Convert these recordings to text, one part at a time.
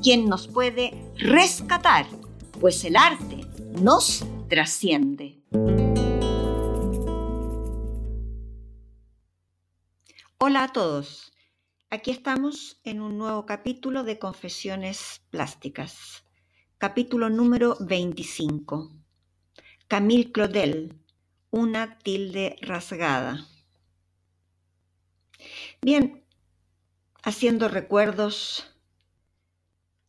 quien nos puede rescatar, pues el arte nos trasciende. Hola a todos. Aquí estamos en un nuevo capítulo de Confesiones Plásticas. Capítulo número 25. Camille Claudel, una tilde rasgada. Bien, haciendo recuerdos,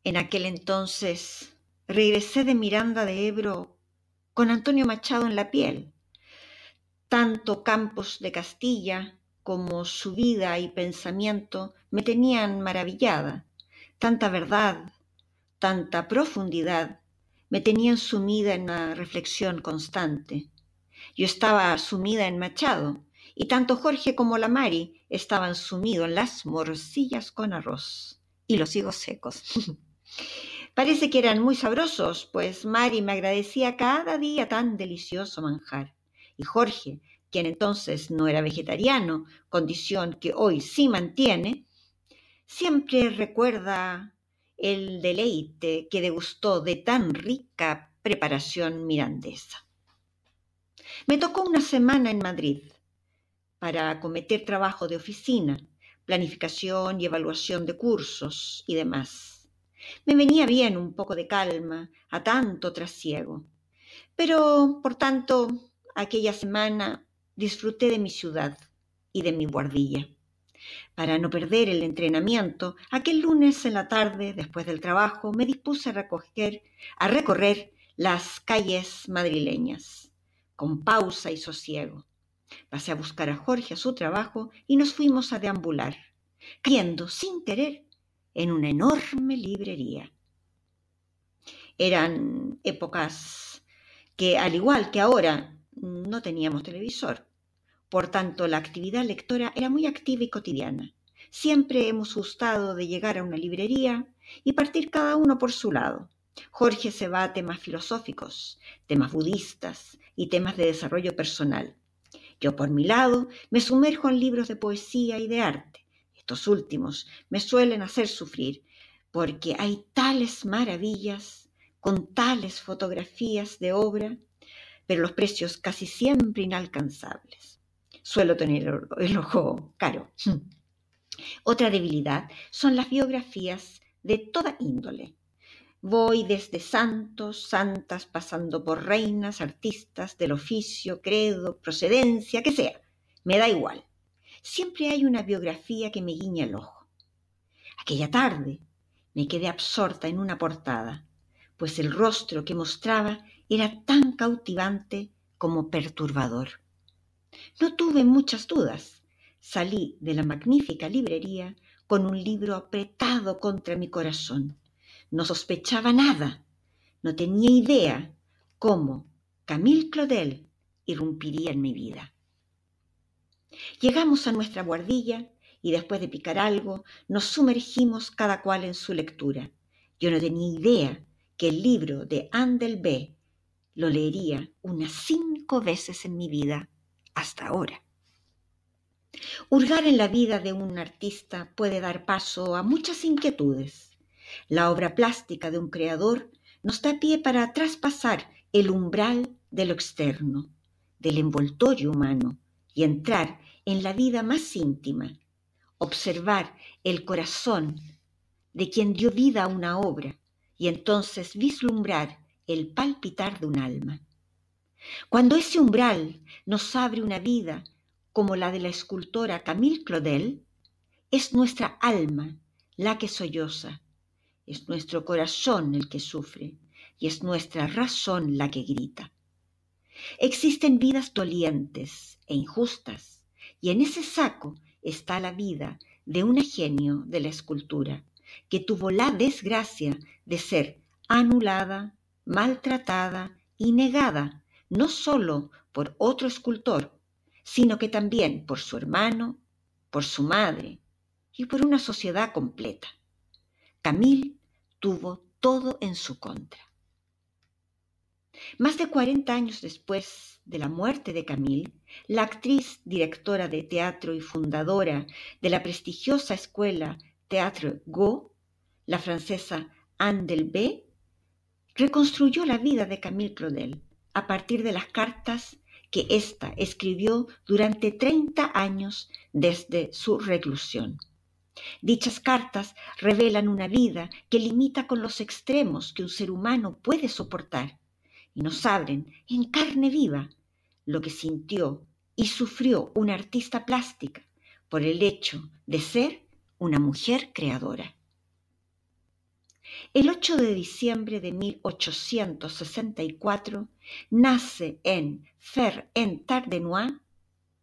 en aquel entonces regresé de Miranda de Ebro con Antonio Machado en la piel. Tanto Campos de Castilla como su vida y pensamiento me tenían maravillada. Tanta verdad, tanta profundidad me tenían sumida en una reflexión constante. Yo estaba sumida en Machado, y tanto Jorge como la Mari estaban sumidos en las morcillas con arroz y los higos secos. Parece que eran muy sabrosos, pues Mari me agradecía cada día tan delicioso manjar. Y Jorge quien entonces no era vegetariano, condición que hoy sí mantiene, siempre recuerda el deleite que degustó de tan rica preparación mirandesa. Me tocó una semana en Madrid para acometer trabajo de oficina, planificación y evaluación de cursos y demás. Me venía bien un poco de calma a tanto trasiego. Pero, por tanto, aquella semana disfruté de mi ciudad y de mi guardilla. Para no perder el entrenamiento, aquel lunes en la tarde, después del trabajo, me dispuse a, recoger, a recorrer las calles madrileñas, con pausa y sosiego. Pasé a buscar a Jorge a su trabajo y nos fuimos a deambular, cayendo sin querer en una enorme librería. Eran épocas que, al igual que ahora, no teníamos televisor. Por tanto, la actividad lectora era muy activa y cotidiana. Siempre hemos gustado de llegar a una librería y partir cada uno por su lado. Jorge se va a temas filosóficos, temas budistas y temas de desarrollo personal. Yo, por mi lado, me sumerjo en libros de poesía y de arte. Estos últimos me suelen hacer sufrir, porque hay tales maravillas, con tales fotografías de obra, pero los precios casi siempre inalcanzables suelo tener el ojo caro. Otra debilidad son las biografías de toda índole. Voy desde santos, santas, pasando por reinas, artistas del oficio, credo, procedencia, que sea. Me da igual. Siempre hay una biografía que me guiña el ojo. Aquella tarde me quedé absorta en una portada, pues el rostro que mostraba era tan cautivante como perturbador. No tuve muchas dudas. Salí de la magnífica librería con un libro apretado contra mi corazón. No sospechaba nada. No tenía idea cómo Camille Claudel irrumpiría en mi vida. Llegamos a nuestra guardilla y después de picar algo nos sumergimos cada cual en su lectura. Yo no tenía idea que el libro de Andel B lo leería unas cinco veces en mi vida hasta ahora. Hurgar en la vida de un artista puede dar paso a muchas inquietudes. La obra plástica de un creador nos da pie para traspasar el umbral de lo externo, del envoltorio humano, y entrar en la vida más íntima, observar el corazón de quien dio vida a una obra y entonces vislumbrar el palpitar de un alma. Cuando ese umbral nos abre una vida como la de la escultora Camille Claudel, es nuestra alma la que solloza, es nuestro corazón el que sufre y es nuestra razón la que grita. Existen vidas dolientes e injustas y en ese saco está la vida de un genio de la escultura, que tuvo la desgracia de ser anulada, maltratada y negada, no solo por otro escultor, sino que también por su hermano, por su madre y por una sociedad completa. Camille tuvo todo en su contra. Más de 40 años después de la muerte de Camille, la actriz, directora de teatro y fundadora de la prestigiosa escuela Théâtre Go, la francesa Anne Delbé, reconstruyó la vida de Camille Claudel a partir de las cartas que ésta escribió durante 30 años desde su reclusión. Dichas cartas revelan una vida que limita con los extremos que un ser humano puede soportar y nos abren en carne viva lo que sintió y sufrió una artista plástica por el hecho de ser una mujer creadora. El 8 de diciembre de 1864 nace en Fer-en-Tardenois,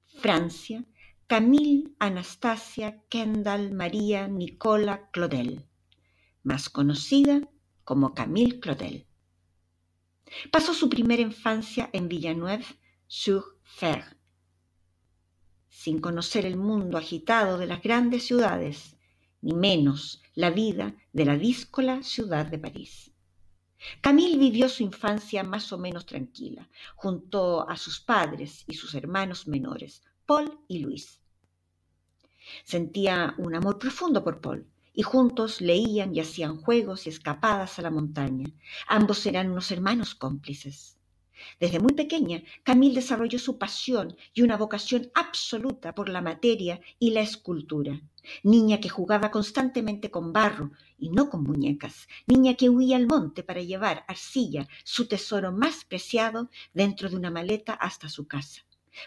Francia, Camille Anastasia Kendall María Nicola Claudel, más conocida como Camille Claudel. Pasó su primera infancia en Villeneuve-sur-Fer, sin conocer el mundo agitado de las grandes ciudades, ni menos la vida de la díscola ciudad de París. Camille vivió su infancia más o menos tranquila, junto a sus padres y sus hermanos menores, Paul y Luis. Sentía un amor profundo por Paul, y juntos leían y hacían juegos y escapadas a la montaña. Ambos eran unos hermanos cómplices. Desde muy pequeña, Camille desarrolló su pasión y una vocación absoluta por la materia y la escultura. Niña que jugaba constantemente con barro y no con muñecas. Niña que huía al monte para llevar arcilla, su tesoro más preciado, dentro de una maleta hasta su casa.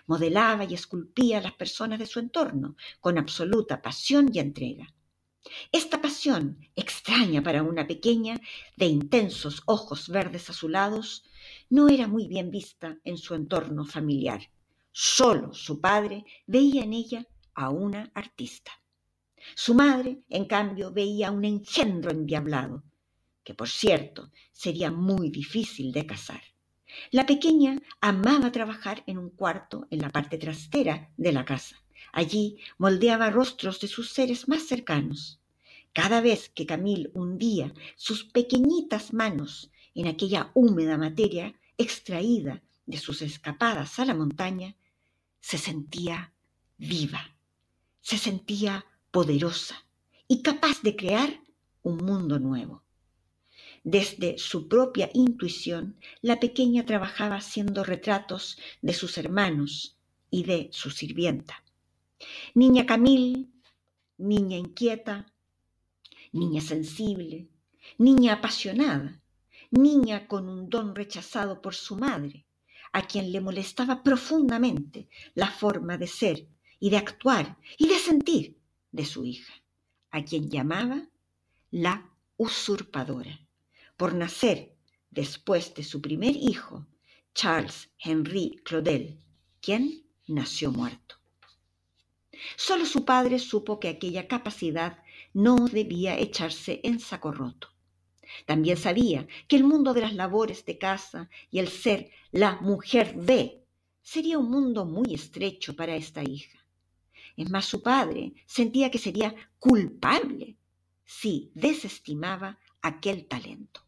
Modelaba y esculpía a las personas de su entorno con absoluta pasión y entrega. Esta pasión, extraña para una pequeña, de intensos ojos verdes azulados, no era muy bien vista en su entorno familiar. Solo su padre veía en ella a una artista. Su madre, en cambio, veía un engendro endiablado, que por cierto sería muy difícil de casar. La pequeña amaba trabajar en un cuarto en la parte trastera de la casa. Allí moldeaba rostros de sus seres más cercanos. Cada vez que Camille hundía sus pequeñitas manos en aquella húmeda materia extraída de sus escapadas a la montaña, se sentía viva, se sentía poderosa y capaz de crear un mundo nuevo. Desde su propia intuición, la pequeña trabajaba haciendo retratos de sus hermanos y de su sirvienta. Niña Camille, niña inquieta, niña sensible, niña apasionada, niña con un don rechazado por su madre, a quien le molestaba profundamente la forma de ser y de actuar y de sentir de su hija, a quien llamaba la usurpadora por nacer después de su primer hijo, Charles Henry Claudel, quien nació muerto. Solo su padre supo que aquella capacidad no debía echarse en saco roto. También sabía que el mundo de las labores de casa y el ser la mujer de sería un mundo muy estrecho para esta hija. Es más, su padre sentía que sería culpable si desestimaba aquel talento.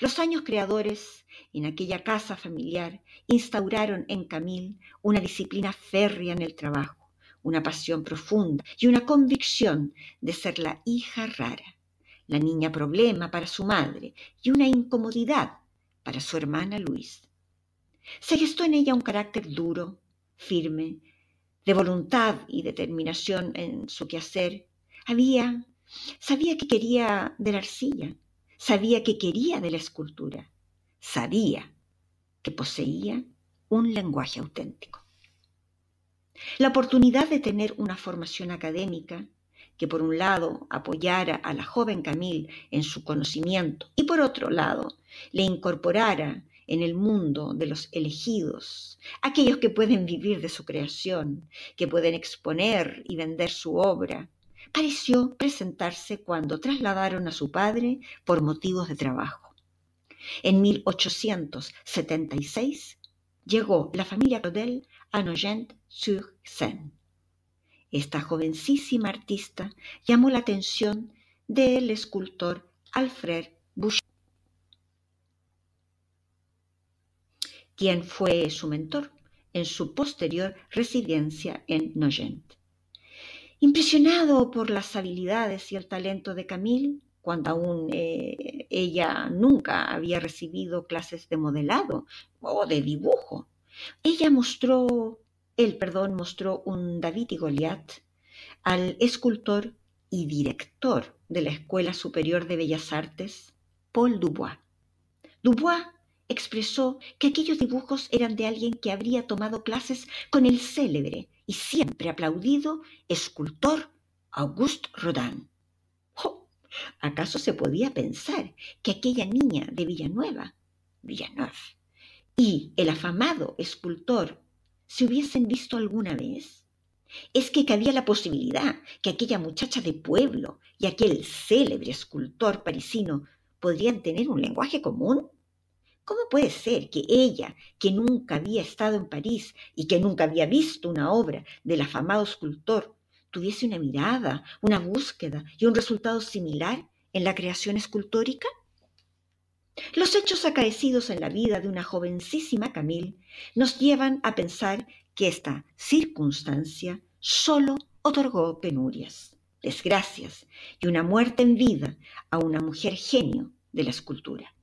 Los años creadores en aquella casa familiar instauraron en Camille una disciplina férrea en el trabajo, una pasión profunda y una convicción de ser la hija rara, la niña problema para su madre y una incomodidad para su hermana Luis. Se gestó en ella un carácter duro, firme, de voluntad y determinación en su quehacer. Había, sabía que quería de la arcilla, Sabía que quería de la escultura. Sabía que poseía un lenguaje auténtico. La oportunidad de tener una formación académica que por un lado apoyara a la joven Camille en su conocimiento y por otro lado le incorporara en el mundo de los elegidos, aquellos que pueden vivir de su creación, que pueden exponer y vender su obra, pareció presentarse cuando trasladaron a su padre por motivos de trabajo. En 1876 llegó la familia Claudel a Nogent-sur-Seine. Esta jovencísima artista llamó la atención del escultor Alfred Boucher, quien fue su mentor en su posterior residencia en Nogent. Impresionado por las habilidades y el talento de Camille, cuando aún eh, ella nunca había recibido clases de modelado o de dibujo, ella mostró, él, perdón, mostró un David y Goliat al escultor y director de la Escuela Superior de Bellas Artes, Paul Dubois. Dubois expresó que aquellos dibujos eran de alguien que habría tomado clases con el célebre y siempre aplaudido escultor Auguste Rodin. ¿Acaso se podía pensar que aquella niña de Villanueva, Villeneuve, y el afamado escultor se hubiesen visto alguna vez? ¿Es que cabía la posibilidad que aquella muchacha de pueblo y aquel célebre escultor parisino podrían tener un lenguaje común? ¿Cómo puede ser que ella, que nunca había estado en París y que nunca había visto una obra del afamado escultor, tuviese una mirada, una búsqueda y un resultado similar en la creación escultórica? Los hechos acaecidos en la vida de una jovencísima Camille nos llevan a pensar que esta circunstancia solo otorgó penurias, desgracias y una muerte en vida a una mujer genio de la escultura.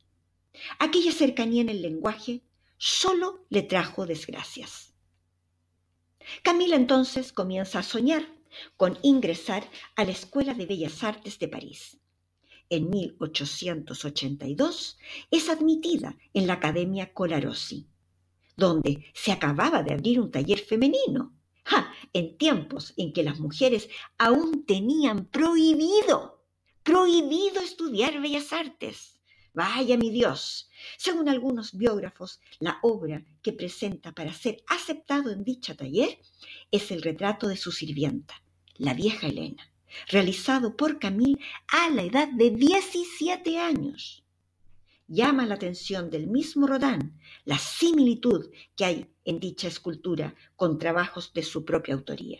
Aquella cercanía en el lenguaje solo le trajo desgracias. Camila entonces comienza a soñar con ingresar a la Escuela de Bellas Artes de París. En 1882 es admitida en la Academia Colarossi, donde se acababa de abrir un taller femenino, en tiempos en que las mujeres aún tenían prohibido, prohibido estudiar bellas artes. Vaya mi Dios. Según algunos biógrafos, la obra que presenta para ser aceptado en dicha taller es el retrato de su sirvienta, la vieja Elena, realizado por Camille a la edad de 17 años. Llama la atención del mismo Rodin la similitud que hay en dicha escultura con trabajos de su propia autoría.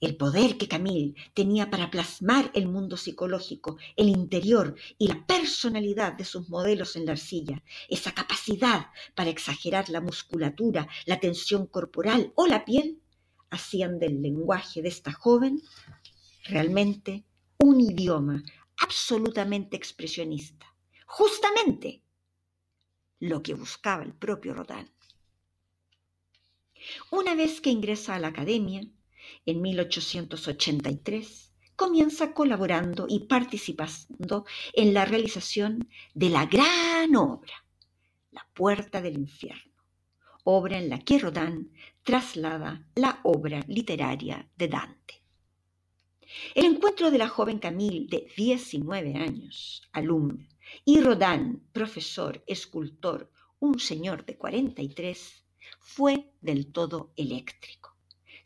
El poder que Camille tenía para plasmar el mundo psicológico, el interior y la personalidad de sus modelos en la arcilla, esa capacidad para exagerar la musculatura, la tensión corporal o la piel, hacían del lenguaje de esta joven realmente un idioma absolutamente expresionista. Justamente lo que buscaba el propio Rodin. Una vez que ingresa a la academia, en 1883 comienza colaborando y participando en la realización de la gran obra, La Puerta del Infierno, obra en la que Rodin traslada la obra literaria de Dante. El encuentro de la joven Camille de 19 años, alumna, y Rodin, profesor, escultor, un señor de 43, fue del todo eléctrico.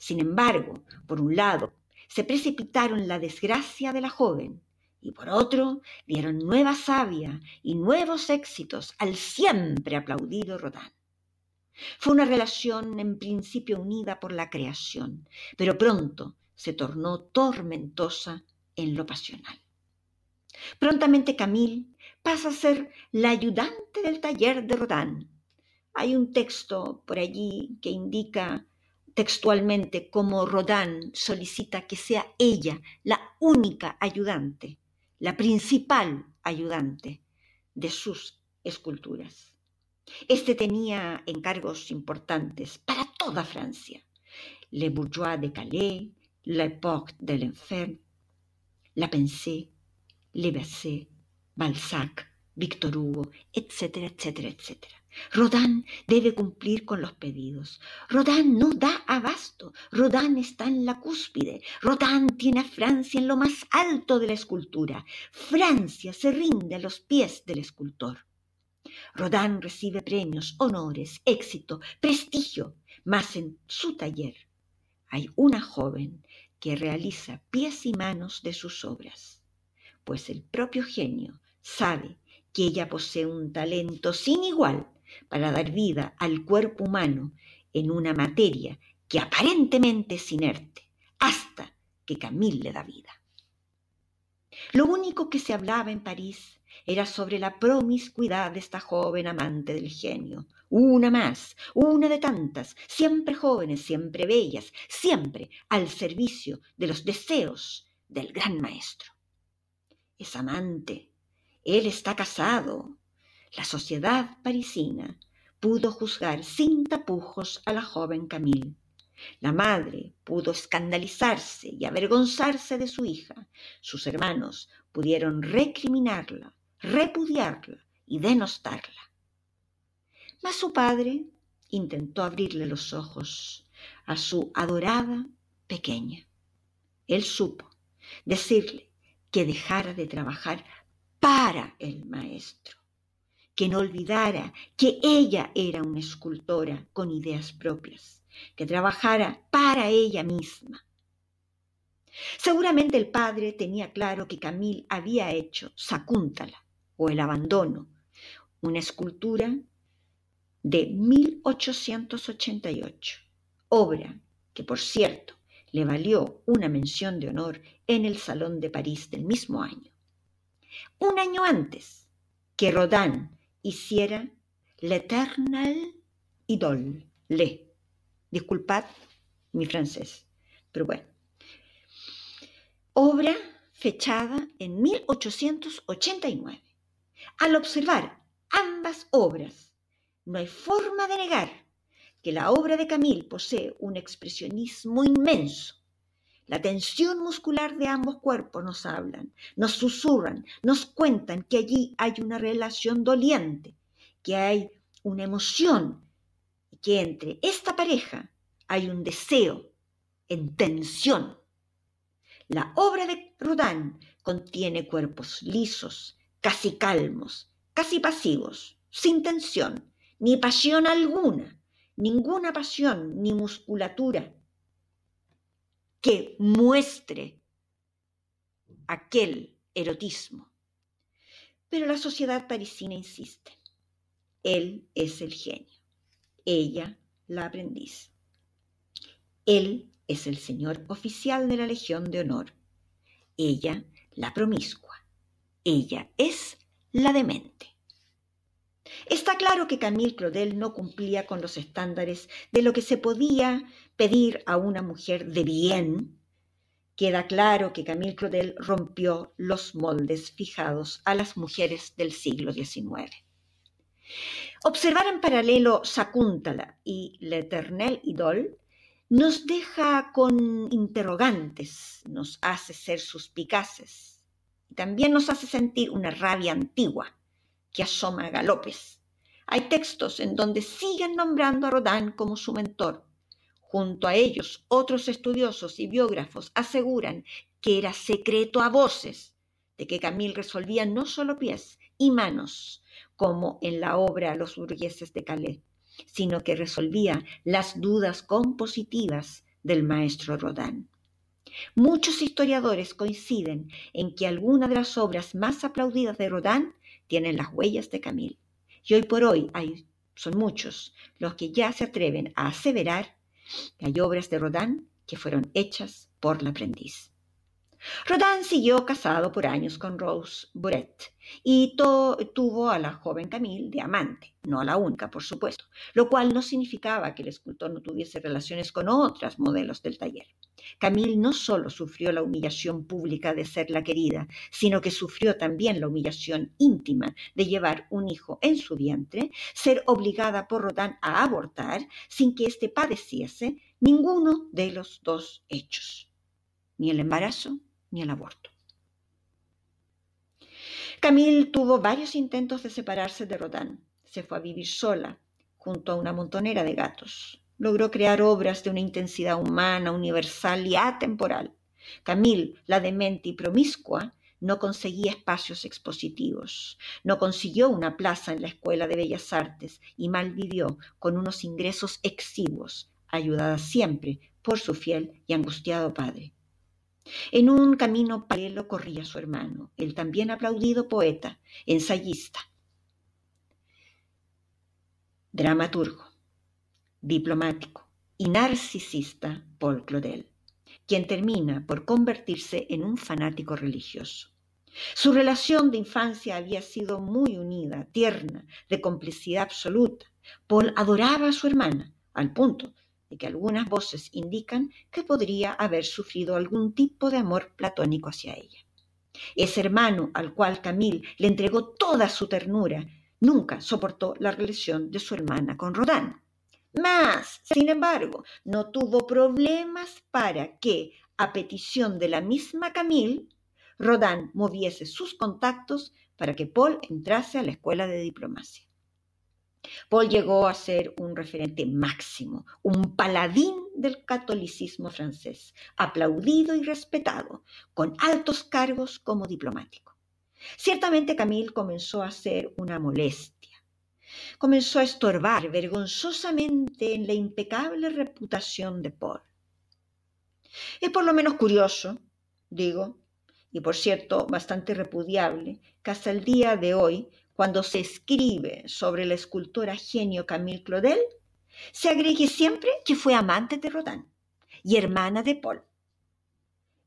Sin embargo, por un lado, se precipitaron la desgracia de la joven y por otro dieron nueva savia y nuevos éxitos al siempre aplaudido Rodin. Fue una relación en principio unida por la creación, pero pronto se tornó tormentosa en lo pasional. Prontamente Camille pasa a ser la ayudante del taller de Rodin. Hay un texto por allí que indica textualmente como Rodin solicita que sea ella la única ayudante, la principal ayudante de sus esculturas. Este tenía encargos importantes para toda Francia. Le Bourgeois de Calais, L'Époque de l'Enfer, La Pensée, Le Basset, Balzac, Víctor Hugo, etcétera, etcétera, etcétera. Rodin debe cumplir con los pedidos. Rodin no da abasto. Rodin está en la cúspide. Rodin tiene a Francia en lo más alto de la escultura. Francia se rinde a los pies del escultor. Rodin recibe premios, honores, éxito, prestigio, mas en su taller hay una joven que realiza pies y manos de sus obras, pues el propio genio sabe que ella posee un talento sin igual para dar vida al cuerpo humano en una materia que aparentemente es inerte, hasta que Camille le da vida. Lo único que se hablaba en París era sobre la promiscuidad de esta joven amante del genio, una más, una de tantas, siempre jóvenes, siempre bellas, siempre al servicio de los deseos del gran maestro. Es amante, él está casado. La sociedad parisina pudo juzgar sin tapujos a la joven Camille. La madre pudo escandalizarse y avergonzarse de su hija. Sus hermanos pudieron recriminarla, repudiarla y denostarla. Mas su padre intentó abrirle los ojos a su adorada pequeña. Él supo decirle que dejara de trabajar para el maestro, que no olvidara que ella era una escultora con ideas propias, que trabajara para ella misma. Seguramente el padre tenía claro que Camil había hecho Sacúntala o el abandono, una escultura de 1888, obra que, por cierto, le valió una mención de honor en el Salón de París del mismo año. Un año antes que Rodin hiciera L'Eternal Idole, Le. Disculpad mi francés, pero bueno. Obra fechada en 1889. Al observar ambas obras, no hay forma de negar que la obra de Camille posee un expresionismo inmenso. La tensión muscular de ambos cuerpos nos hablan, nos susurran, nos cuentan que allí hay una relación doliente, que hay una emoción que entre esta pareja hay un deseo en tensión. La obra de Rodin contiene cuerpos lisos, casi calmos, casi pasivos, sin tensión, ni pasión alguna, ninguna pasión ni musculatura que muestre aquel erotismo. Pero la sociedad parisina insiste. Él es el genio, ella la aprendiz. Él es el señor oficial de la Legión de Honor, ella la promiscua, ella es la demente. Está claro que Camille Claudel no cumplía con los estándares de lo que se podía pedir a una mujer de bien. Queda claro que Camille Claudel rompió los moldes fijados a las mujeres del siglo XIX. Observar en paralelo Sakuntala y L'Eternel Idol nos deja con interrogantes, nos hace ser suspicaces también nos hace sentir una rabia antigua que asoma a galopes. Hay textos en donde siguen nombrando a Rodin como su mentor. Junto a ellos, otros estudiosos y biógrafos aseguran que era secreto a voces de que Camille resolvía no solo pies y manos, como en la obra Los burgueses de Calais, sino que resolvía las dudas compositivas del maestro Rodin. Muchos historiadores coinciden en que algunas de las obras más aplaudidas de Rodin tienen las huellas de Camille. Y hoy por hoy hay, son muchos los que ya se atreven a aseverar que hay obras de Rodin que fueron hechas por la aprendiz. Rodin siguió casado por años con Rose Buret y tuvo a la joven Camille de amante, no a la única, por supuesto, lo cual no significaba que el escultor no tuviese relaciones con otras modelos del taller. Camille no solo sufrió la humillación pública de ser la querida, sino que sufrió también la humillación íntima de llevar un hijo en su vientre, ser obligada por Rodin a abortar sin que éste padeciese ninguno de los dos hechos, ni el embarazo ni el aborto. Camille tuvo varios intentos de separarse de Rodin. Se fue a vivir sola, junto a una montonera de gatos. Logró crear obras de una intensidad humana, universal y atemporal. Camille, la demente y promiscua, no conseguía espacios expositivos, no consiguió una plaza en la Escuela de Bellas Artes y malvivió con unos ingresos exiguos, ayudada siempre por su fiel y angustiado padre. En un camino paralelo corría su hermano, el también aplaudido poeta, ensayista, dramaturgo, diplomático y narcisista Paul Claudel, quien termina por convertirse en un fanático religioso. Su relación de infancia había sido muy unida, tierna, de complicidad absoluta. Paul adoraba a su hermana, al punto de que algunas voces indican que podría haber sufrido algún tipo de amor platónico hacia ella. Ese hermano al cual Camille le entregó toda su ternura nunca soportó la relación de su hermana con Rodin. Mas, sin embargo, no tuvo problemas para que, a petición de la misma Camille, Rodin moviese sus contactos para que Paul entrase a la escuela de diplomacia. Paul llegó a ser un referente máximo, un paladín del catolicismo francés, aplaudido y respetado, con altos cargos como diplomático. Ciertamente Camille comenzó a ser una molestia. Comenzó a estorbar vergonzosamente en la impecable reputación de Paul. Es por lo menos curioso, digo, y por cierto bastante repudiable, que hasta el día de hoy cuando se escribe sobre la escultora genio Camille Claudel, se agregue siempre que fue amante de Rodin y hermana de Paul,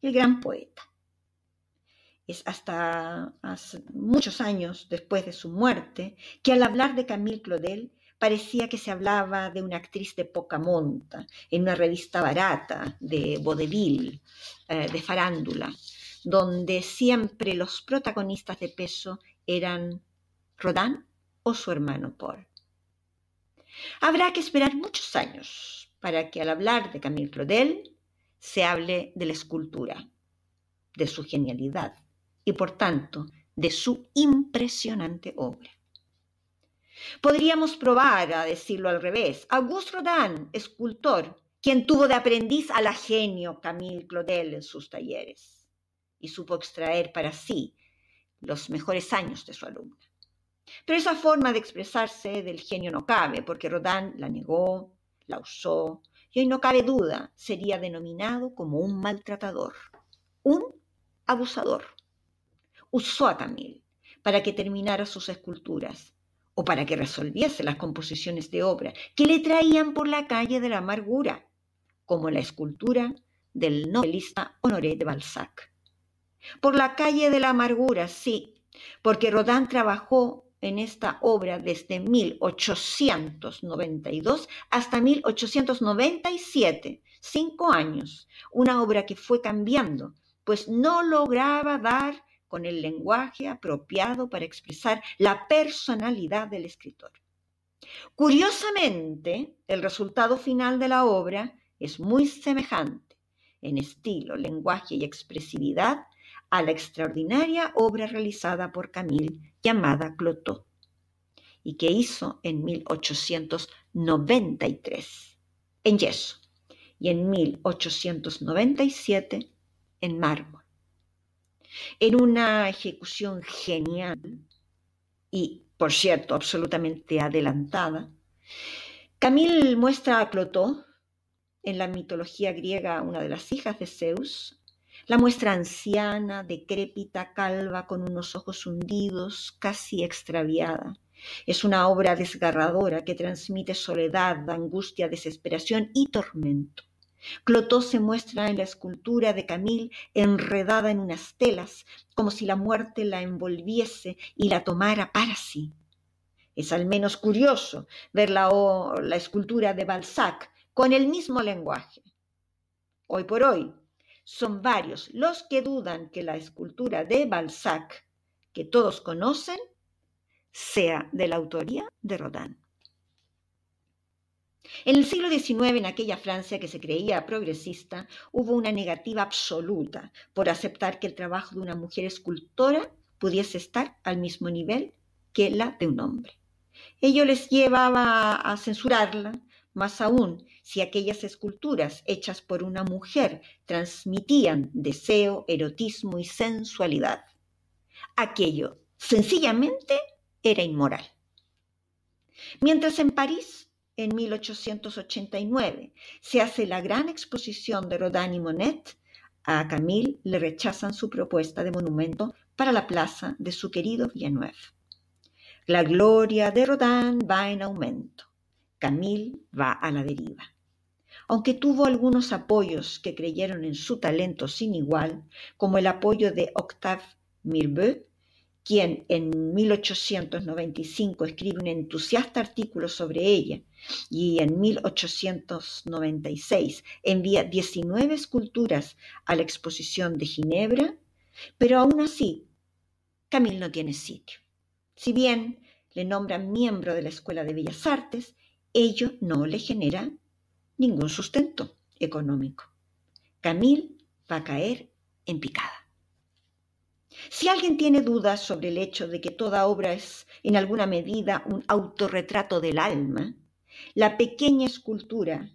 el gran poeta. Hasta muchos años después de su muerte que al hablar de Camille Claudel parecía que se hablaba de una actriz de poca monta, en una revista barata de vodevil, eh, de farándula, donde siempre los protagonistas de peso eran Rodin o su hermano Paul. Habrá que esperar muchos años para que al hablar de Camille Claudel se hable de la escultura, de su genialidad y por tanto de su impresionante obra. Podríamos probar a decirlo al revés. Auguste Rodin, escultor, quien tuvo de aprendiz a la genio Camille Claudel en sus talleres y supo extraer para sí los mejores años de su alumna. Pero esa forma de expresarse del genio no cabe, porque Rodin la negó, la usó, y hoy no cabe duda, sería denominado como un maltratador, un abusador. Usó a Camille para que terminara sus esculturas o para que resolviese las composiciones de obra que le traían por la calle de la amargura, como la escultura del novelista Honoré de Balzac. Por la calle de la amargura, sí, porque Rodin trabajó en esta obra desde 1892 hasta 1897, cinco años, una obra que fue cambiando, pues no lograba dar con el lenguaje apropiado para expresar la personalidad del escritor. Curiosamente, el resultado final de la obra es muy semejante en estilo, lenguaje y expresividad a la extraordinaria obra realizada por Camille llamada Clotó y que hizo en 1893 en yeso y en 1897 en mármol. En una ejecución genial y, por cierto, absolutamente adelantada, Camille muestra a Clotó, en la mitología griega una de las hijas de Zeus, la muestra anciana, decrépita, calva, con unos ojos hundidos, casi extraviada. Es una obra desgarradora que transmite soledad, angustia, desesperación y tormento. Clotó se muestra en la escultura de Camille enredada en unas telas, como si la muerte la envolviese y la tomara para sí. Es al menos curioso ver la, la escultura de Balzac con el mismo lenguaje. Hoy por hoy, son varios los que dudan que la escultura de Balzac, que todos conocen, sea de la autoría de Rodin. En el siglo XIX, en aquella Francia que se creía progresista, hubo una negativa absoluta por aceptar que el trabajo de una mujer escultora pudiese estar al mismo nivel que la de un hombre. Ello les llevaba a censurarla, más aún si aquellas esculturas hechas por una mujer transmitían deseo, erotismo y sensualidad. Aquello sencillamente era inmoral. Mientras en París, en 1889, se hace la gran exposición de Rodin y Monet, a Camille le rechazan su propuesta de monumento para la plaza de su querido Villeneuve. La gloria de Rodin va en aumento. Camille va a la deriva. Aunque tuvo algunos apoyos que creyeron en su talento sin igual, como el apoyo de Octave Mirbeau, quien en 1895 escribe un entusiasta artículo sobre ella y en 1896 envía 19 esculturas a la exposición de Ginebra, pero aún así Camille no tiene sitio. Si bien le nombran miembro de la Escuela de Bellas Artes, ello no le genera ningún sustento económico. Camille va a caer en picada. Si alguien tiene dudas sobre el hecho de que toda obra es en alguna medida un autorretrato del alma, la pequeña escultura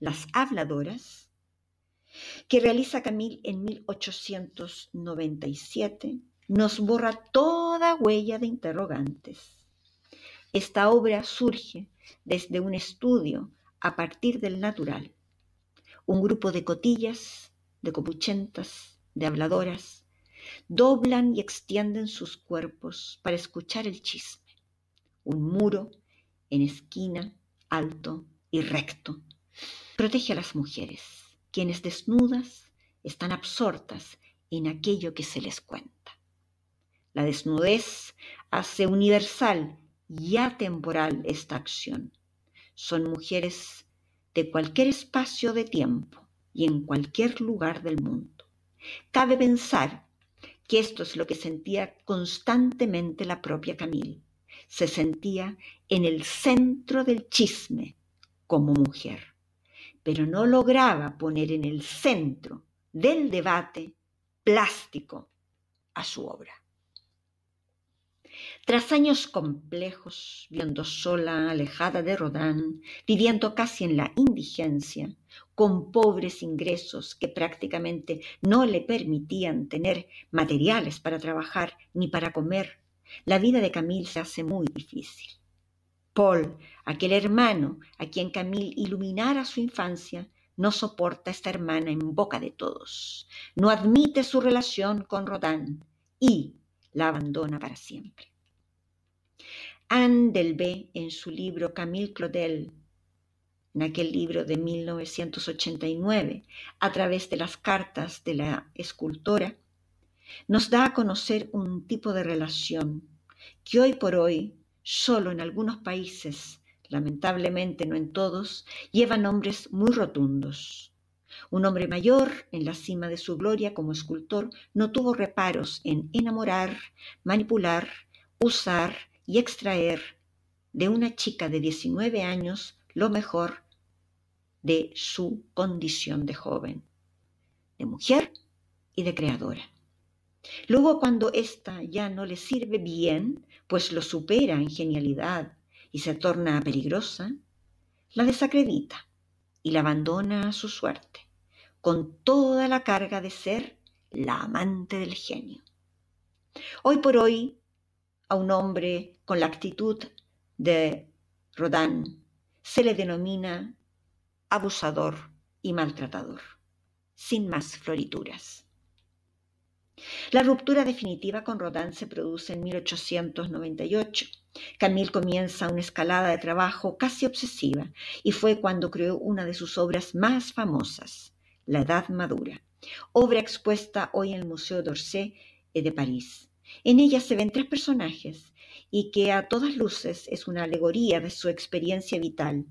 Las habladoras, que realiza Camille en 1897, nos borra toda huella de interrogantes. Esta obra surge desde un estudio a partir del natural. Un grupo de cotillas, de copuchentas, de habladoras, doblan y extienden sus cuerpos para escuchar el chisme. Un muro en esquina, alto y recto, protege a las mujeres, quienes desnudas están absortas en aquello que se les cuenta. La desnudez hace universal y atemporal esta acción. Son mujeres de cualquier espacio de tiempo y en cualquier lugar del mundo. Cabe pensar que esto es lo que sentía constantemente la propia Camille. Se sentía en el centro del chisme como mujer, pero no lograba poner en el centro del debate plástico a su obra. Tras años complejos, viendo sola, alejada de Rodin, viviendo casi en la indigencia, con pobres ingresos que prácticamente no le permitían tener materiales para trabajar ni para comer, la vida de Camille se hace muy difícil. Paul, aquel hermano a quien Camille iluminara su infancia, no soporta a esta hermana en boca de todos, no admite su relación con Rodin y la abandona para siempre. Anne Delvey, en su libro Camille Claudel, en aquel libro de 1989, a través de las cartas de la escultora, nos da a conocer un tipo de relación que hoy por hoy, solo en algunos países, lamentablemente no en todos, lleva nombres muy rotundos. Un hombre mayor, en la cima de su gloria como escultor, no tuvo reparos en enamorar, manipular, usar y extraer de una chica de 19 años lo mejor de su condición de joven, de mujer y de creadora. Luego cuando ésta ya no le sirve bien, pues lo supera en genialidad y se torna peligrosa, la desacredita y la abandona a su suerte, con toda la carga de ser la amante del genio. Hoy por hoy a un hombre con la actitud de Rodin se le denomina abusador y maltratador, sin más florituras. La ruptura definitiva con Rodin se produce en 1898. Camille comienza una escalada de trabajo casi obsesiva y fue cuando creó una de sus obras más famosas, La Edad Madura, obra expuesta hoy en el Museo d'Orsay de París. En ella se ven tres personajes y que a todas luces es una alegoría de su experiencia vital.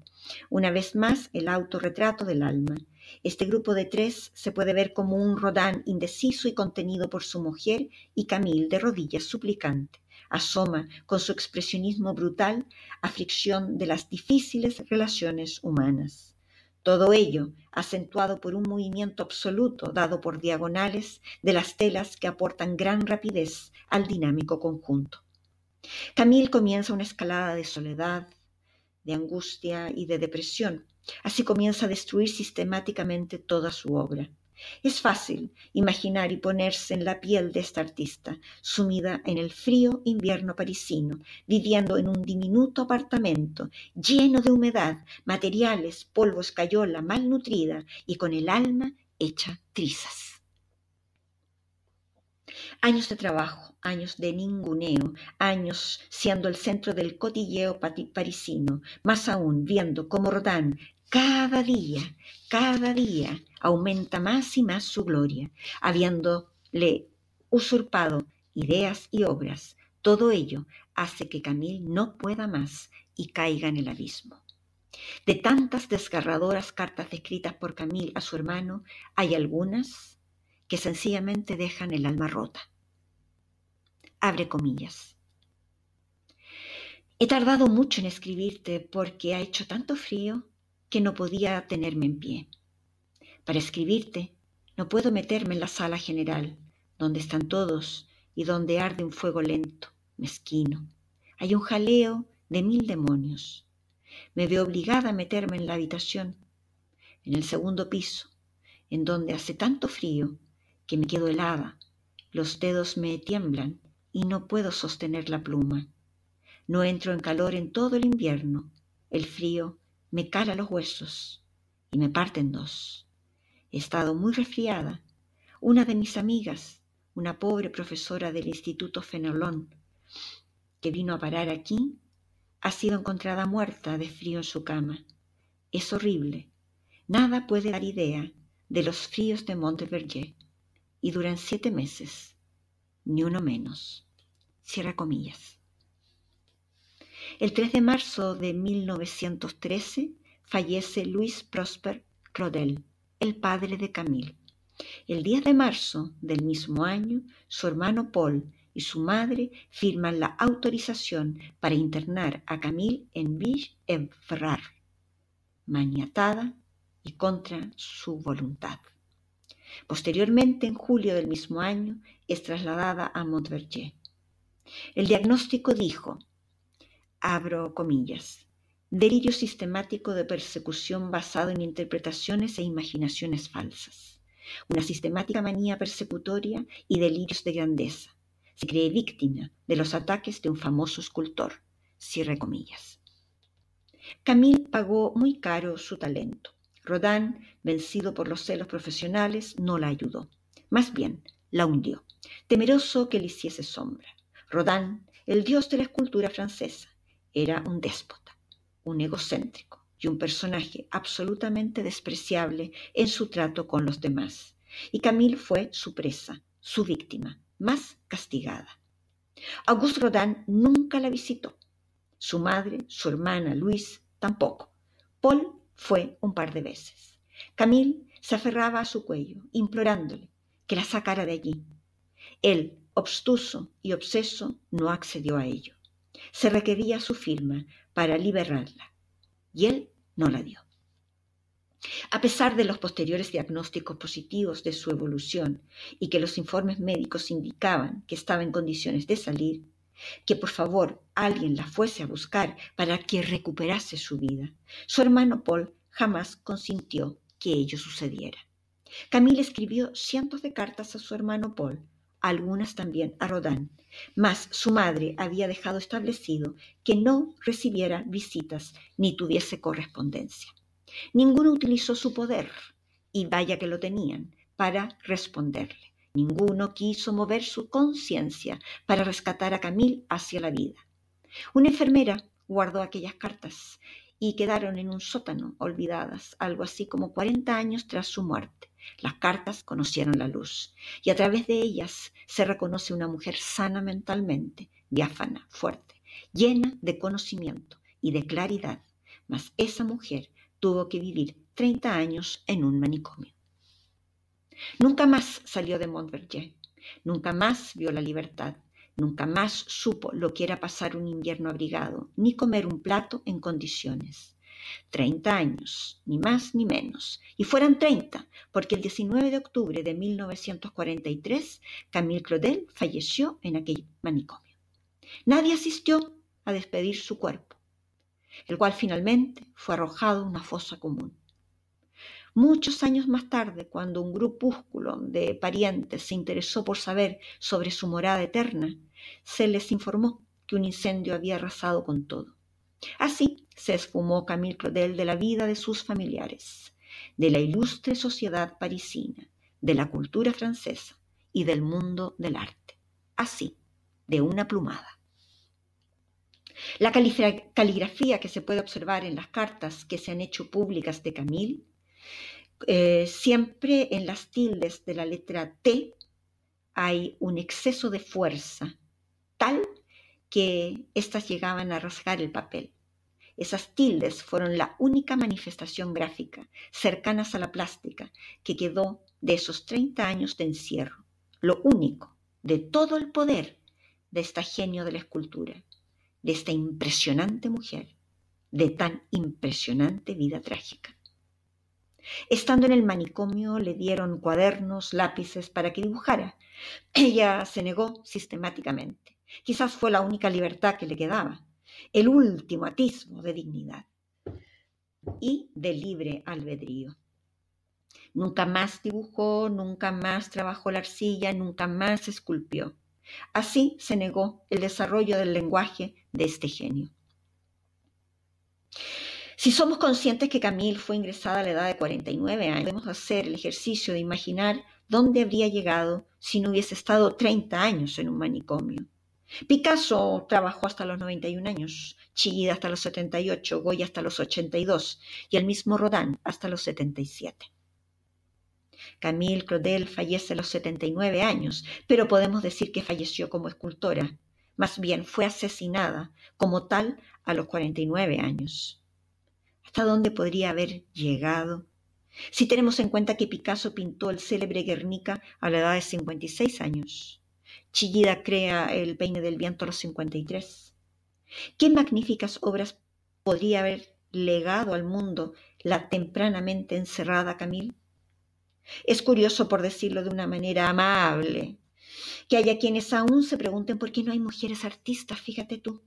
Una vez más, el autorretrato del alma. Este grupo de tres se puede ver como un Rodán indeciso y contenido por su mujer y Camille de rodillas suplicante. Asoma con su expresionismo brutal aflicción de las difíciles relaciones humanas. Todo ello acentuado por un movimiento absoluto dado por diagonales de las telas que aportan gran rapidez al dinámico conjunto. Camille comienza una escalada de soledad, de angustia y de depresión. Así comienza a destruir sistemáticamente toda su obra. Es fácil imaginar y ponerse en la piel de esta artista, sumida en el frío invierno parisino, viviendo en un diminuto apartamento lleno de humedad, materiales, polvo, escayola, malnutrida y con el alma hecha trizas. Años de trabajo, años de ninguneo, años siendo el centro del cotilleo parisino, más aún viendo cómo Rodin cada día, cada día aumenta más y más su gloria, habiéndole usurpado ideas y obras. Todo ello hace que Camille no pueda más y caiga en el abismo. De tantas desgarradoras cartas escritas por Camille a su hermano, hay algunas que sencillamente dejan el alma rota abre comillas. He tardado mucho en escribirte porque ha hecho tanto frío que no podía tenerme en pie. Para escribirte no puedo meterme en la sala general, donde están todos y donde arde un fuego lento, mezquino. Hay un jaleo de mil demonios. Me veo obligada a meterme en la habitación, en el segundo piso, en donde hace tanto frío que me quedo helada, los dedos me tiemblan y no puedo sostener la pluma. No entro en calor en todo el invierno. El frío me cala los huesos y me parte en dos. He estado muy resfriada. Una de mis amigas, una pobre profesora del Instituto Fenelón, que vino a parar aquí, ha sido encontrada muerta de frío en su cama. Es horrible. Nada puede dar idea de los fríos de Monteverger. Y duran siete meses, ni uno menos. Cierra comillas. El 3 de marzo de 1913 fallece Luis Prosper Rodel, el padre de Camille. El 10 de marzo del mismo año, su hermano Paul y su madre firman la autorización para internar a Camille en Ville-en-Ferrar, maniatada y contra su voluntad. Posteriormente, en julio del mismo año, es trasladada a Montverger. El diagnóstico dijo, abro comillas, delirio sistemático de persecución basado en interpretaciones e imaginaciones falsas, una sistemática manía persecutoria y delirios de grandeza. Se cree víctima de los ataques de un famoso escultor. Camille pagó muy caro su talento. Rodin, vencido por los celos profesionales, no la ayudó. Más bien, la hundió, temeroso que le hiciese sombra. Rodin, el dios de la escultura francesa, era un déspota, un egocéntrico y un personaje absolutamente despreciable en su trato con los demás. Y Camille fue su presa, su víctima, más castigada. Auguste Rodin nunca la visitó. Su madre, su hermana Luis, tampoco. Paul fue un par de veces. Camille se aferraba a su cuello, implorándole que la sacara de allí. Él obstuso y obseso, no accedió a ello. Se requería su firma para liberarla, y él no la dio. A pesar de los posteriores diagnósticos positivos de su evolución y que los informes médicos indicaban que estaba en condiciones de salir, que por favor alguien la fuese a buscar para que recuperase su vida, su hermano Paul jamás consintió que ello sucediera. Camille escribió cientos de cartas a su hermano Paul, algunas también a Rodin, mas su madre había dejado establecido que no recibiera visitas ni tuviese correspondencia. Ninguno utilizó su poder, y vaya que lo tenían, para responderle. Ninguno quiso mover su conciencia para rescatar a Camille hacia la vida. Una enfermera guardó aquellas cartas y quedaron en un sótano olvidadas, algo así como cuarenta años tras su muerte. Las cartas conocieron la luz y a través de ellas se reconoce una mujer sana mentalmente, diáfana, fuerte, llena de conocimiento y de claridad. Mas esa mujer tuvo que vivir 30 años en un manicomio. Nunca más salió de Montverger, nunca más vio la libertad, nunca más supo lo que era pasar un invierno abrigado, ni comer un plato en condiciones. Treinta años, ni más ni menos. Y fueran treinta, porque el 19 de octubre de 1943 Camille Claudel falleció en aquel manicomio. Nadie asistió a despedir su cuerpo, el cual finalmente fue arrojado a una fosa común. Muchos años más tarde, cuando un grupúsculo de parientes se interesó por saber sobre su morada eterna, se les informó que un incendio había arrasado con todo. Así se esfumó Camille Claudel de la vida de sus familiares, de la ilustre sociedad parisina, de la cultura francesa y del mundo del arte. así, de una plumada. La caligrafía que se puede observar en las cartas que se han hecho públicas de Camille, eh, siempre en las tildes de la letra T hay un exceso de fuerza, tal que éstas llegaban a rasgar el papel. Esas tildes fueron la única manifestación gráfica, cercanas a la plástica, que quedó de esos 30 años de encierro, lo único de todo el poder de esta genio de la escultura, de esta impresionante mujer, de tan impresionante vida trágica. Estando en el manicomio le dieron cuadernos, lápices para que dibujara. Ella se negó sistemáticamente. Quizás fue la única libertad que le quedaba el último atisbo de dignidad y de libre albedrío. Nunca más dibujó, nunca más trabajó la arcilla, nunca más esculpió. Así se negó el desarrollo del lenguaje de este genio. Si somos conscientes que Camille fue ingresada a la edad de 49 años, podemos hacer el ejercicio de imaginar dónde habría llegado si no hubiese estado 30 años en un manicomio. Picasso trabajó hasta los 91 años, Chillida hasta los 78, Goya hasta los 82 y el mismo Rodin hasta los 77. Camille Claudel fallece a los 79 años, pero podemos decir que falleció como escultora. Más bien fue asesinada como tal a los 49 años. ¿Hasta dónde podría haber llegado? Si tenemos en cuenta que Picasso pintó el célebre Guernica a la edad de 56 años. Chillida crea El peine del viento a los 53. ¿Qué magníficas obras podría haber legado al mundo la tempranamente encerrada Camille? Es curioso, por decirlo de una manera amable, que haya quienes aún se pregunten por qué no hay mujeres artistas, fíjate tú.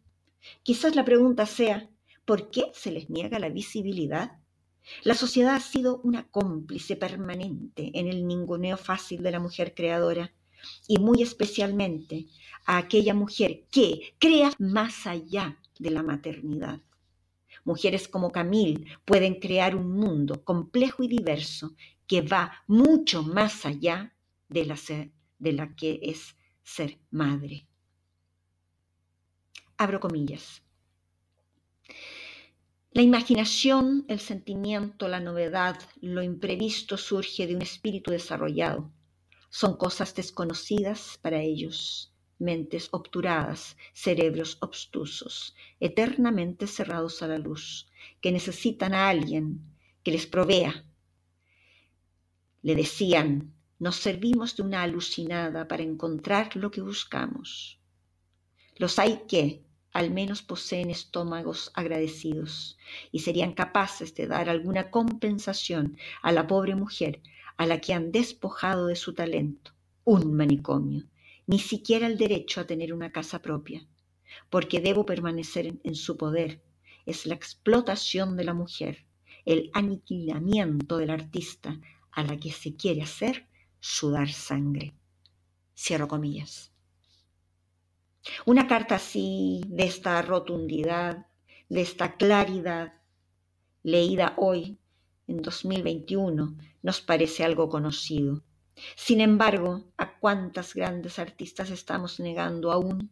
Quizás la pregunta sea, ¿por qué se les niega la visibilidad? La sociedad ha sido una cómplice permanente en el ninguneo fácil de la mujer creadora y muy especialmente a aquella mujer que crea más allá de la maternidad. Mujeres como Camille pueden crear un mundo complejo y diverso que va mucho más allá de la, de la que es ser madre. Abro comillas. La imaginación, el sentimiento, la novedad, lo imprevisto surge de un espíritu desarrollado son cosas desconocidas para ellos, mentes obturadas, cerebros obstusos, eternamente cerrados a la luz, que necesitan a alguien que les provea. Le decían, nos servimos de una alucinada para encontrar lo que buscamos. Los hay que, al menos poseen estómagos agradecidos y serían capaces de dar alguna compensación a la pobre mujer a la que han despojado de su talento, un manicomio, ni siquiera el derecho a tener una casa propia, porque debo permanecer en, su poder. Es la explotación de la mujer, el aniquilamiento del artista a la que se quiere hacer sudar sangre. Cierro comillas. Una carta así, de esta rotundidad, de esta claridad, leída hoy en 2021 nos parece algo conocido. Sin embargo, ¿a cuántas grandes artistas estamos negando aún?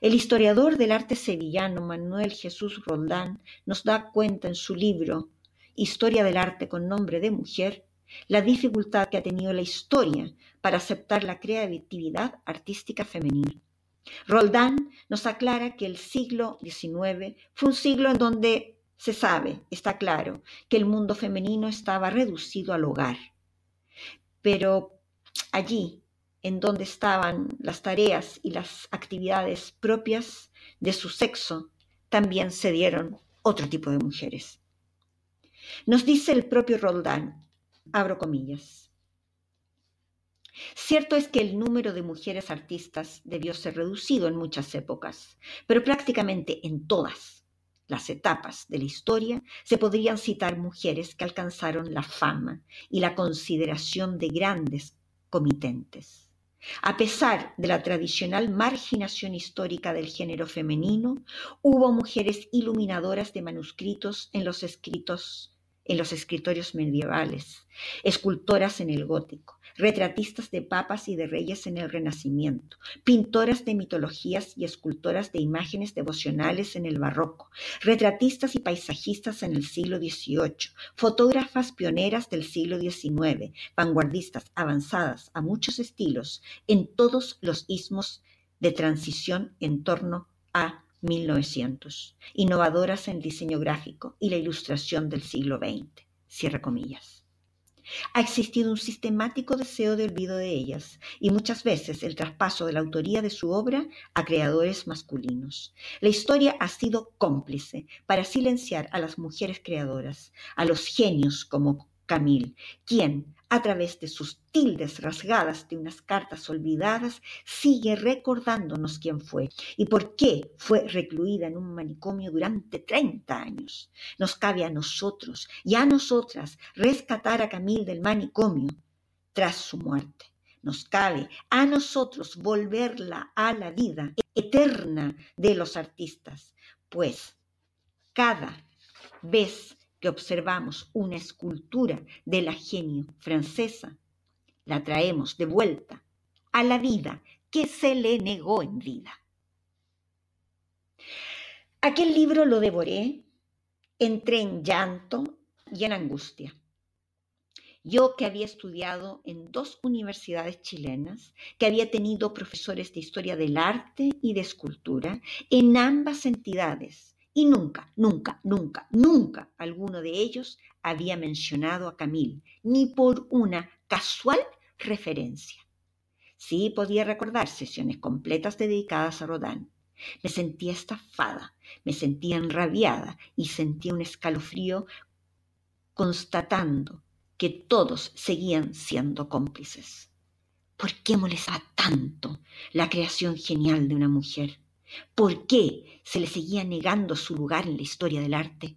El historiador del arte sevillano Manuel Jesús Roldán nos da cuenta en su libro Historia del arte con nombre de mujer la dificultad que ha tenido la historia para aceptar la creatividad artística femenina. Roldán nos aclara que el siglo XIX fue un siglo en donde se sabe, está claro, que el mundo femenino estaba reducido al hogar. Pero allí, en donde estaban las tareas y las actividades propias de su sexo, también se dieron otro tipo de mujeres. Nos dice el propio Roldán, abro comillas. Cierto es que el número de mujeres artistas debió ser reducido en muchas épocas, pero prácticamente en todas las etapas de la historia, se podrían citar mujeres que alcanzaron la fama y la consideración de grandes comitentes. A pesar de la tradicional marginación histórica del género femenino, hubo mujeres iluminadoras de manuscritos en los escritos en los escritorios medievales, escultoras en el gótico, retratistas de papas y de reyes en el Renacimiento, pintoras de mitologías y escultoras de imágenes devocionales en el Barroco, retratistas y paisajistas en el siglo XVIII, fotógrafas pioneras del siglo XIX, vanguardistas avanzadas a muchos estilos en todos los ismos de transición en torno a 1900, innovadoras en diseño gráfico y la ilustración del siglo XX. Cierra comillas. Ha existido un sistemático deseo de olvido de ellas y muchas veces el traspaso de la autoría de su obra a creadores masculinos. La historia ha sido cómplice para silenciar a las mujeres creadoras, a los genios como Camille, quien, a través de sus tildes rasgadas de unas cartas olvidadas, sigue recordándonos quién fue y por qué fue recluida en un manicomio durante 30 años. Nos cabe a nosotros y a nosotras rescatar a Camille del manicomio tras su muerte. Nos cabe a nosotros volverla a la vida eterna de los artistas, pues cada vez observamos una escultura de la genio francesa, la traemos de vuelta a la vida que se le negó en vida. Aquel libro lo devoré, entré en llanto y en angustia. Yo que había estudiado en dos universidades chilenas, que había tenido profesores de historia del arte y de escultura en ambas entidades, y nunca, nunca, nunca, nunca alguno de ellos había mencionado a Camille, ni por una casual referencia. Sí podía recordar sesiones completas dedicadas a Rodin. Me sentía estafada, me sentía enrabiada y sentía un escalofrío constatando que todos seguían siendo cómplices. ¿Por qué molestaba tanto la creación genial de una mujer? ¿Por qué se le seguía negando su lugar en la historia del arte?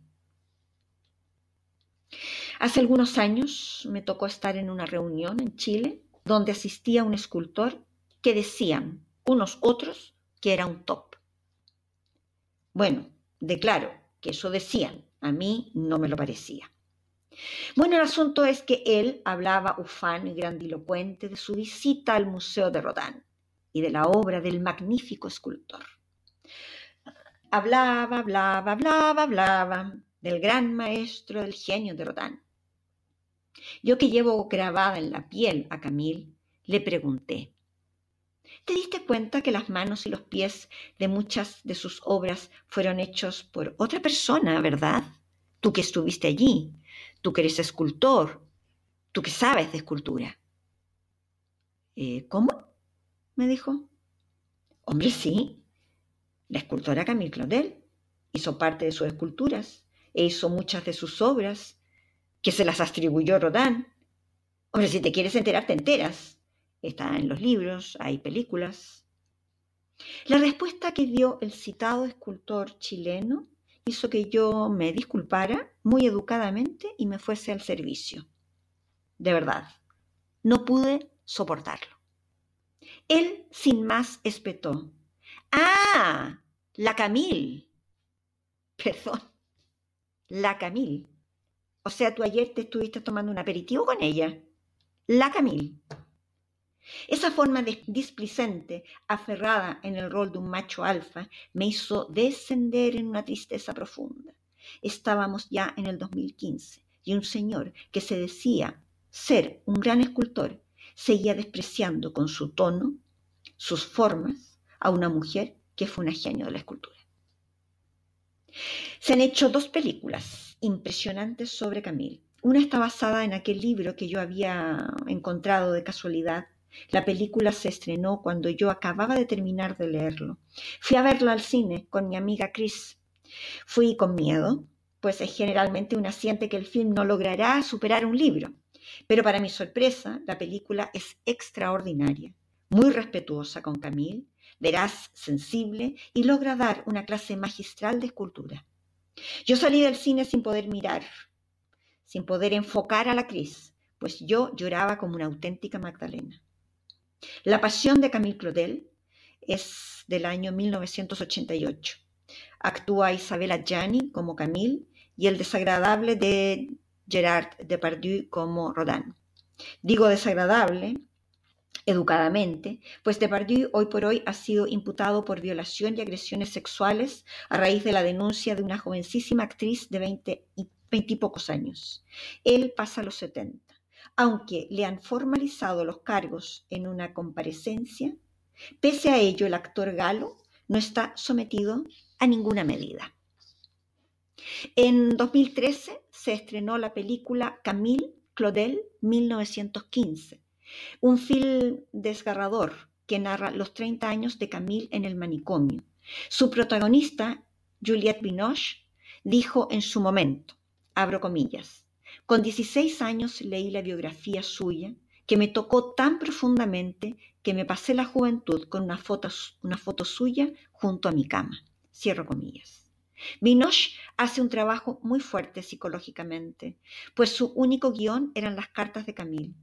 Hace algunos años me tocó estar en una reunión en Chile donde asistía un escultor que decían unos otros que era un top. Bueno, declaro que eso decían, a mí no me lo parecía. Bueno, el asunto es que él hablaba ufano y grandilocuente de su visita al Museo de Rodin y de la obra del magnífico escultor. Hablaba, hablaba, hablaba, hablaba del gran maestro del genio de Rodin. Yo que llevo grabada en la piel a Camille, le pregunté, ¿te diste cuenta que las manos y los pies de muchas de sus obras fueron hechos por otra persona, verdad? Tú que estuviste allí, tú que eres escultor, tú que sabes de escultura. Eh, ¿Cómo? me dijo. Hombre, sí, la escultora Camille Claudel hizo parte de sus esculturas e hizo muchas de sus obras, que se las atribuyó Rodin. Hombre, si te quieres enterar, te enteras. Está en los libros, hay películas. La respuesta que dio el citado escultor chileno hizo que yo me disculpara muy educadamente y me fuese al servicio. De verdad, no pude soportarlo. Él sin más espetó. Ah, la Camille. Perdón, la Camille. O sea, tú ayer te estuviste tomando un aperitivo con ella. La Camille. Esa forma de displicente, aferrada en el rol de un macho alfa, me hizo descender en una tristeza profunda. Estábamos ya en el 2015 y un señor que se decía ser un gran escultor seguía despreciando con su tono, sus formas, a una mujer que fue un genio de la escultura. Se han hecho dos películas impresionantes sobre Camille. Una está basada en aquel libro que yo había encontrado de casualidad. La película se estrenó cuando yo acababa de terminar de leerlo. Fui a verla al cine con mi amiga Chris. Fui con miedo, pues es generalmente una siente que el film no logrará superar un libro. Pero para mi sorpresa, la película es extraordinaria, muy respetuosa con Camille veraz, sensible y logra dar una clase magistral de escultura. Yo salí del cine sin poder mirar, sin poder enfocar a la Cris, pues yo lloraba como una auténtica Magdalena. La pasión de Camille Claudel es del año 1988. Actúa Isabella Gianni como Camille y el desagradable de Gerard Depardieu como Rodin. Digo desagradable, educadamente, pues Depardieu hoy por hoy ha sido imputado por violación y agresiones sexuales a raíz de la denuncia de una jovencísima actriz de 20 y, 20 y pocos años. Él pasa los 70. Aunque le han formalizado los cargos en una comparecencia, pese a ello el actor galo no está sometido a ninguna medida. En 2013 se estrenó la película Camille Claudel 1915, un film desgarrador que narra los 30 años de Camille en el manicomio. Su protagonista, Juliette Binoche, dijo en su momento, abro comillas, con 16 años leí la biografía suya que me tocó tan profundamente que me pasé la juventud con una foto, una foto suya junto a mi cama. Cierro comillas. Binoche hace un trabajo muy fuerte psicológicamente, pues su único guion eran las cartas de Camille,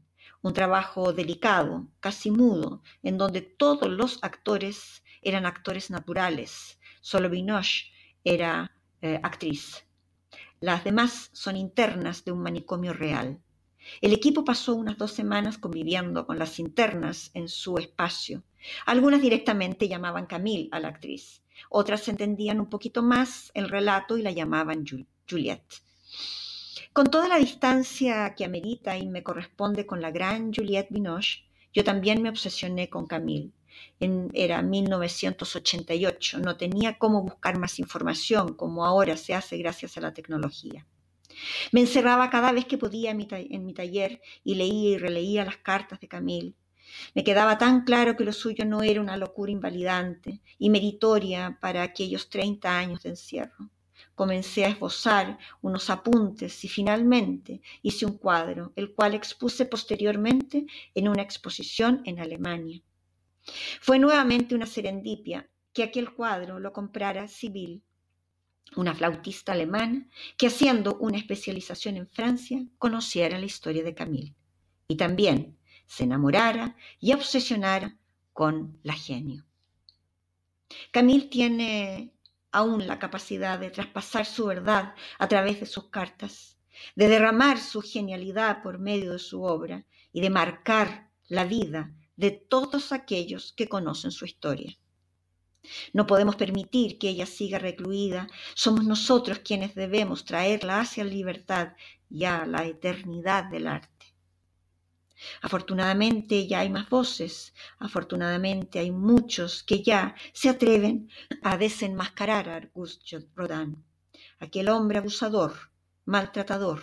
un trabajo delicado, casi mudo, en donde todos los actores eran actores naturales, solo Binoche era eh, actriz. Las demás son internas de un manicomio real. El equipo pasó unas dos semanas conviviendo con las internas en su espacio. Algunas directamente llamaban Camille a la actriz. Otras entendían un poquito más el relato y la llamaban Juliette. Con toda la distancia que amerita y me corresponde con la gran Juliette Binoche, yo también me obsesioné con Camille. Era 1988, no tenía cómo buscar más información como ahora se hace gracias a la tecnología. Me encerraba cada vez que podía en mi, en mi taller y leía y releía las cartas de Camille me quedaba tan claro que lo suyo no era una locura invalidante y meritoria para aquellos 30 años de encierro. Comencé a esbozar unos apuntes y finalmente hice un cuadro, el cual expuse posteriormente en una exposición en Alemania. Fue nuevamente una serendipia que aquel cuadro lo comprara Sibyl, una flautista alemana que haciendo una especialización en Francia conociera la historia de Camille. Y también se enamorara y obsesionara con la genio. Camille tiene aún la capacidad de traspasar su verdad a través de sus cartas, de derramar su genialidad por medio de su obra y de marcar la vida de todos aquellos que conocen su historia. No podemos permitir que ella siga recluida, somos nosotros quienes debemos traerla hacia la libertad y a la eternidad del arte. Afortunadamente ya hay más voces, afortunadamente hay muchos que ya se atreven a desenmascarar a Auguste Rodin, aquel hombre abusador, maltratador,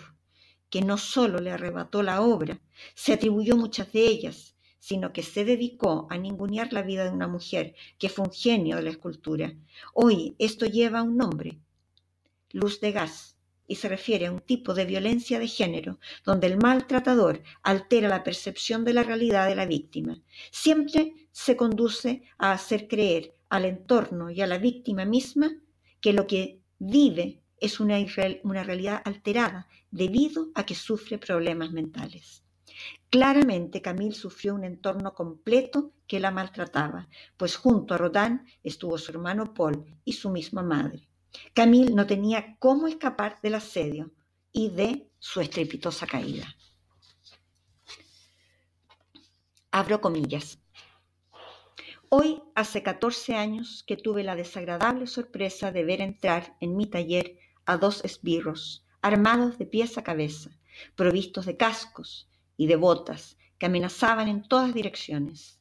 que no solo le arrebató la obra, se atribuyó muchas de ellas, sino que se dedicó a ningunear la vida de una mujer que fue un genio de la escultura. Hoy esto lleva un nombre, luz de gas, y se refiere a un tipo de violencia de género donde el maltratador altera la percepción de la realidad de la víctima. Siempre se conduce a hacer creer al entorno y a la víctima misma que lo que vive es una, una realidad alterada debido a que sufre problemas mentales. Claramente Camille sufrió un entorno completo que la maltrataba, pues junto a Rodin estuvo su hermano Paul y su misma madre. Camille no tenía cómo escapar del asedio y de su estrepitosa caída. Abro comillas. Hoy hace 14 años que tuve la desagradable sorpresa de ver entrar en mi taller a dos esbirros, armados de pies a cabeza, provistos de cascos y de botas, que amenazaban en todas direcciones.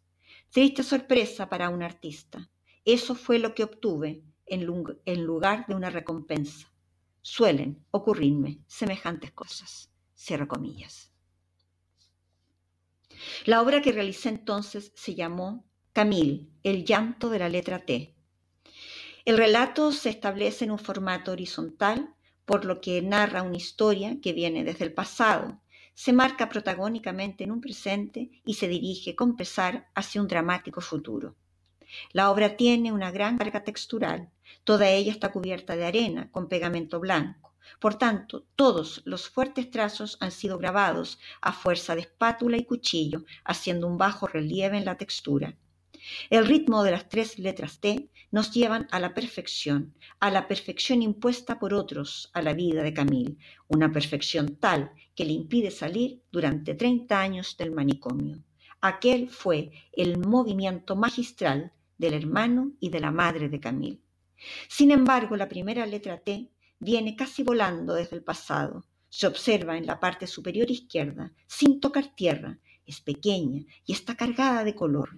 Triste sorpresa para un artista. Eso fue lo que obtuve en lugar de una recompensa. Suelen ocurrirme semejantes cosas. Cierro comillas. La obra que realicé entonces se llamó Camille, el llanto de la letra T. El relato se establece en un formato horizontal, por lo que narra una historia que viene desde el pasado, se marca protagónicamente en un presente y se dirige con pesar hacia un dramático futuro. La obra tiene una gran carga textural, Toda ella está cubierta de arena con pegamento blanco. Por tanto, todos los fuertes trazos han sido grabados a fuerza de espátula y cuchillo, haciendo un bajo relieve en la textura. El ritmo de las tres letras T nos llevan a la perfección, a la perfección impuesta por otros a la vida de Camille, una perfección tal que le impide salir durante 30 años del manicomio. Aquel fue el movimiento magistral del hermano y de la madre de Camille. Sin embargo, la primera letra T viene casi volando desde el pasado. Se observa en la parte superior izquierda, sin tocar tierra. Es pequeña y está cargada de color.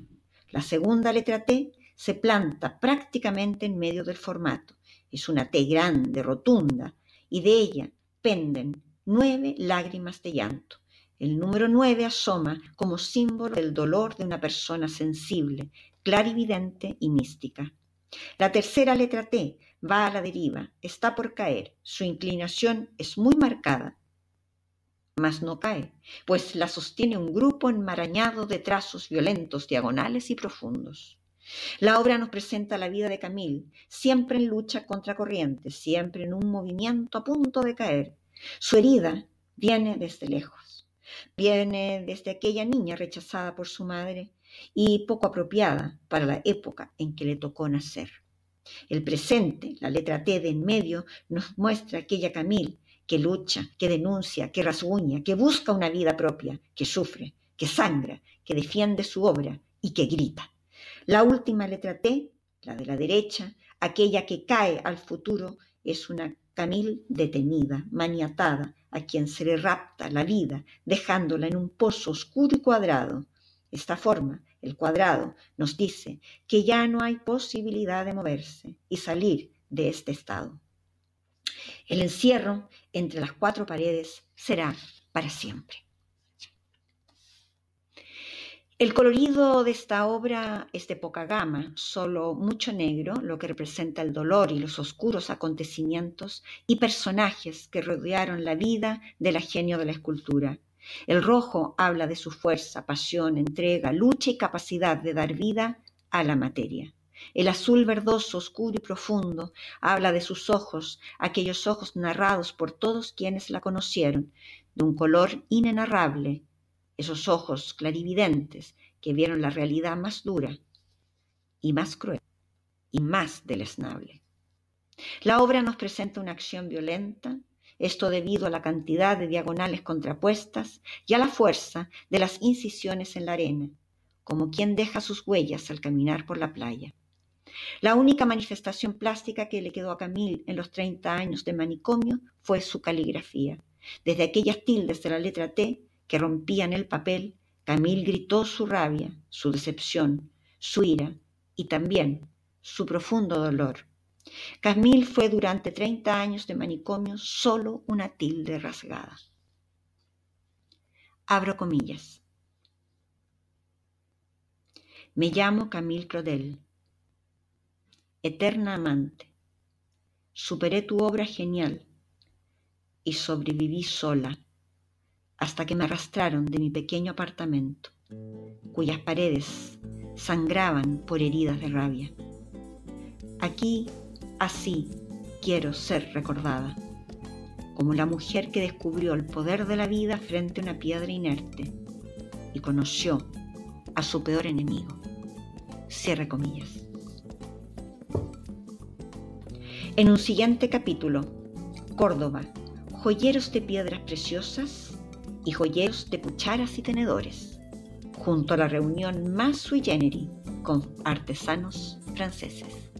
La segunda letra T se planta prácticamente en medio del formato. Es una T grande, rotunda, y de ella penden nueve lágrimas de llanto. El número nueve asoma como símbolo del dolor de una persona sensible, clarividente y mística. La tercera letra T va a la deriva, está por caer, su inclinación es muy marcada, mas no cae, pues la sostiene un grupo enmarañado de trazos violentos, diagonales y profundos. La obra nos presenta la vida de Camille, siempre en lucha contra corrientes, siempre en un movimiento a punto de caer. Su herida viene desde lejos, viene desde aquella niña rechazada por su madre, y poco apropiada para la época en que le tocó nacer. El presente, la letra T de en medio, nos muestra aquella Camille que lucha, que denuncia, que rasguña, que busca una vida propia, que sufre, que sangra, que defiende su obra y que grita. La última letra T, la de la derecha, aquella que cae al futuro, es una Camille detenida, maniatada, a quien se le rapta la vida, dejándola en un pozo oscuro y cuadrado, esta forma, el cuadrado, nos dice que ya no hay posibilidad de moverse y salir de este estado. El encierro entre las cuatro paredes será para siempre. El colorido de esta obra es de poca gama, solo mucho negro, lo que representa el dolor y los oscuros acontecimientos y personajes que rodearon la vida del genio de la escultura. El rojo habla de su fuerza, pasión, entrega, lucha y capacidad de dar vida a la materia. El azul verdoso, oscuro y profundo, habla de sus ojos, aquellos ojos narrados por todos quienes la conocieron, de un color inenarrable, esos ojos clarividentes que vieron la realidad más dura y más cruel y más deleznable. La obra nos presenta una acción violenta, esto debido a la cantidad de diagonales contrapuestas y a la fuerza de las incisiones en la arena, como quien deja sus huellas al caminar por la playa. La única manifestación plástica que le quedó a Camille en los 30 años de manicomio fue su caligrafía. Desde aquellas tildes de la letra T que rompían el papel, Camille gritó su rabia, su decepción, su ira y también su profundo dolor Camille fue durante 30 años de manicomio solo una tilde rasgada. Abro comillas. Me llamo Camille Claudel, eterna amante. Superé tu obra genial y sobreviví sola hasta que me arrastraron de mi pequeño apartamento, cuyas paredes sangraban por heridas de rabia. Aquí Así quiero ser recordada, como la mujer que descubrió el poder de la vida frente a una piedra inerte y conoció a su peor enemigo. Cierre comillas. En un siguiente capítulo, Córdoba, joyeros de piedras preciosas y joyeros de cucharas y tenedores, junto a la reunión más sui generis con artesanos franceses.